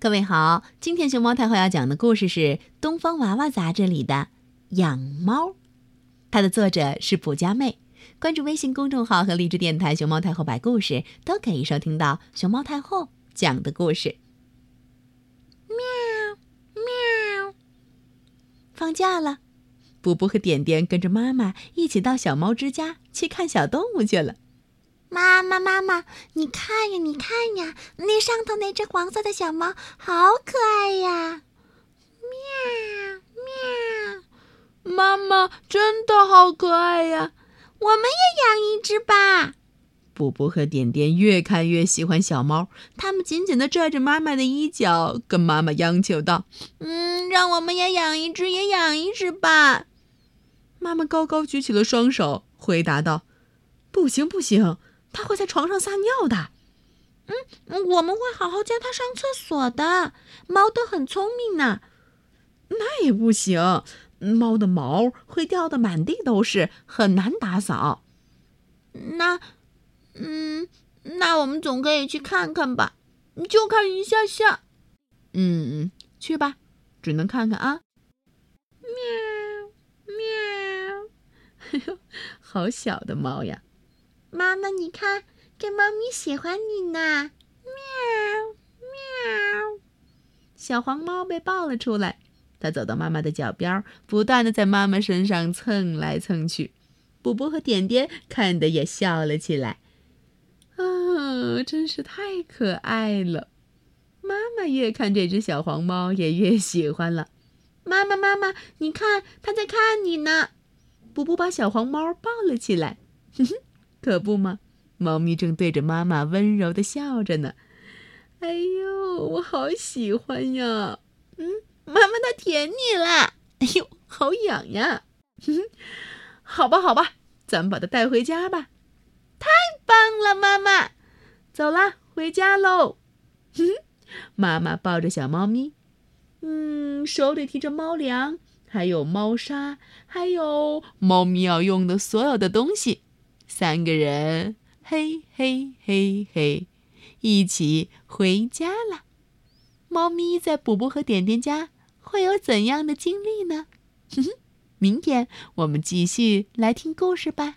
各位好，今天熊猫太后要讲的故事是《东方娃娃》杂志里的《养猫》，它的作者是卜佳妹。关注微信公众号和荔枝电台“熊猫太后”摆故事，都可以收听到熊猫太后讲的故事。喵喵！放假了，布布和点点跟着妈妈一起到小猫之家去看小动物去了。妈妈，妈妈，你看呀，你看呀，那上头那只黄色的小猫好可爱呀！喵喵，妈妈真的好可爱呀！我们也养一只吧。布布和点点越看越喜欢小猫，他们紧紧地拽着妈妈的衣角，跟妈妈央求道：“嗯，让我们也养一只，也养一只吧。”妈妈高高举起了双手，回答道：“不行，不行。”它会在床上撒尿的，嗯，我们会好好教它上厕所的。猫都很聪明呢。那也不行，猫的毛会掉的满地都是，很难打扫。那，嗯，那我们总可以去看看吧，就看一下下。嗯，去吧，只能看看啊。喵喵，嘿呦，好小的猫呀！妈妈，你看，这猫咪喜欢你呢。喵喵，小黄猫被抱了出来，它走到妈妈的脚边，不断的在妈妈身上蹭来蹭去。布布和点点看的也笑了起来。啊，真是太可爱了！妈妈越看这只小黄猫，也越喜欢了。妈妈，妈妈，你看，它在看你呢。布布把小黄猫抱了起来。哼哼。可不嘛，猫咪正对着妈妈温柔的笑着呢。哎呦，我好喜欢呀！嗯，妈妈它舔你了。哎呦，好痒呀！哼哼，好吧，好吧，咱们把它带回家吧。太棒了，妈妈！走啦，回家喽。哼哼，妈妈抱着小猫咪，嗯，手里提着猫粮，还有猫砂，还有猫咪要用的所有的东西。三个人，嘿嘿嘿嘿，一起回家了。猫咪在补补和点点家会有怎样的经历呢？哼 哼，明天我们继续来听故事吧。